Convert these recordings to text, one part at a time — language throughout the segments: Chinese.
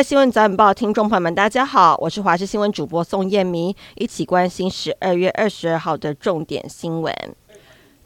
位新闻早晚报听众朋友们，大家好，我是华视新闻主播宋燕明，一起关心十二月二十二号的重点新闻。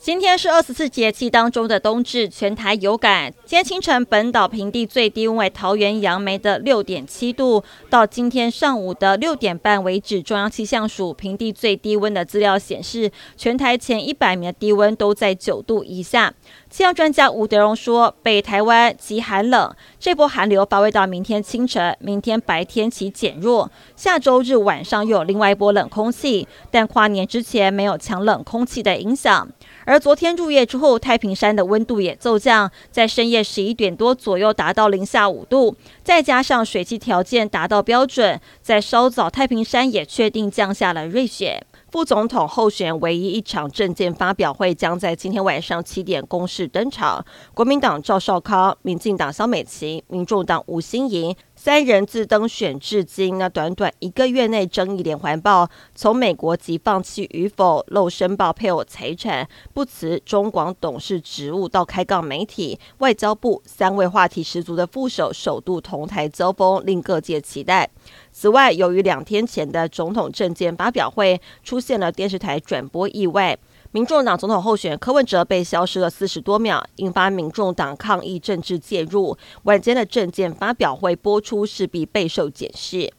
今天是二十四节气当中的冬至，全台有感。今天清晨本岛平地最低温为桃园杨梅的六点七度，到今天上午的六点半为止，中央气象署平地最低温的资料显示，全台前一百名的低温都在九度以下。气象专家吴德荣说，北台湾极寒冷，这波寒流发挥到明天清晨，明天白天起减弱，下周日晚上又有另外一波冷空气，但跨年之前没有强冷空气的影响。而昨天入夜之后，太平山的温度也骤降，在深夜十一点多左右达到零下五度，再加上水汽条件达到标准，在稍早太平山也确定降下了瑞雪。副总统候选唯一一场政见发表会将在今天晚上七点公示登场，国民党赵少康、民进党萧美琴、民众党吴欣盈。三人自登选至今，那短短一个月内争议连环爆，从美国籍放弃与否、漏申报配偶财产、不辞中广董事职务到开杠媒体、外交部三位话题十足的副手首度同台交锋，令各界期待。此外，由于两天前的总统政见发表会出现了电视台转播意外。民众党总统候选柯文哲被消失了四十多秒，引发民众党抗议政治介入。晚间的政见发表会播出，势必备受检视。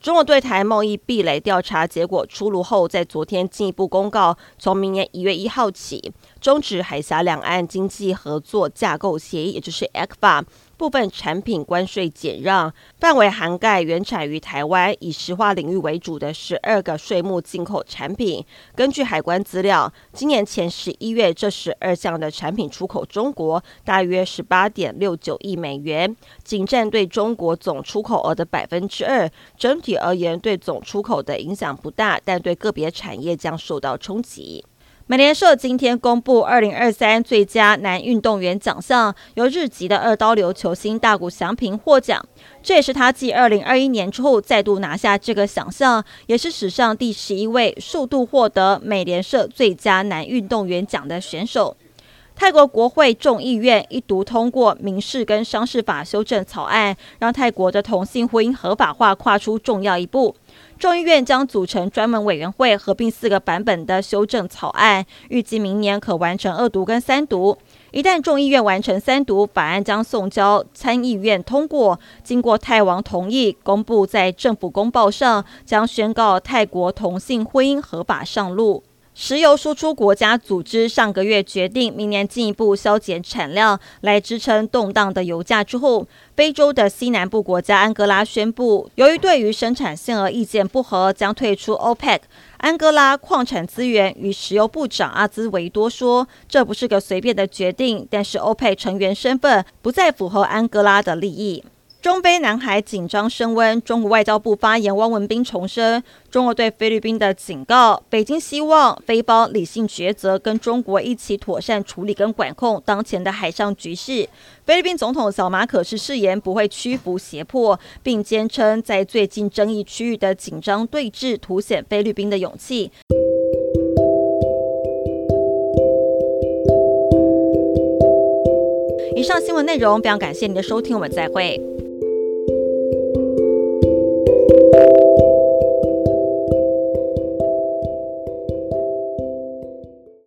中国对台贸易壁垒调查结果出炉后，在昨天进一步公告，从明年一月一号起，终止海峡两岸经济合作架构协议，也就是 ECFA。部分产品关税减让范围涵盖原产于台湾、以石化领域为主的十二个税目进口产品。根据海关资料，今年前十一月，这十二项的产品出口中国大约十八点六九亿美元，仅占对中国总出口额的百分之二。整体而言，对总出口的影响不大，但对个别产业将受到冲击。美联社今天公布二零二三最佳男运动员奖项，由日籍的二刀流球星大谷翔平获奖。这也是他继二零二一年之后再度拿下这个奖项，也是史上第十一位数度获得美联社最佳男运动员奖的选手。泰国国会众议院一读通过民事跟商事法修正草案，让泰国的同性婚姻合法化跨出重要一步。众议院将组成专门委员会，合并四个版本的修正草案，预计明年可完成二读跟三读。一旦众议院完成三读，法案将送交参议院通过，经过泰王同意，公布在政府公报上，将宣告泰国同性婚姻合法上路。石油输出国家组织上个月决定，明年进一步削减产量来支撑动荡的油价之后，非洲的西南部国家安哥拉宣布，由于对于生产限额意见不合，将退出 OPEC。安哥拉矿产资源与石油部长阿兹维多说：“这不是个随便的决定，但是 OPEC 成员身份不再符合安哥拉的利益。”中菲南海紧张升温，中国外交部发言汪文斌重申中国对菲律宾的警告，北京希望菲方理性抉择，跟中国一起妥善处理跟管控当前的海上局势。菲律宾总统小马可是誓言不会屈服胁迫，并坚称在最近争议区域的紧张对峙凸显菲律宾的勇气。以上新闻内容非常感谢您的收听，我们再会。thank you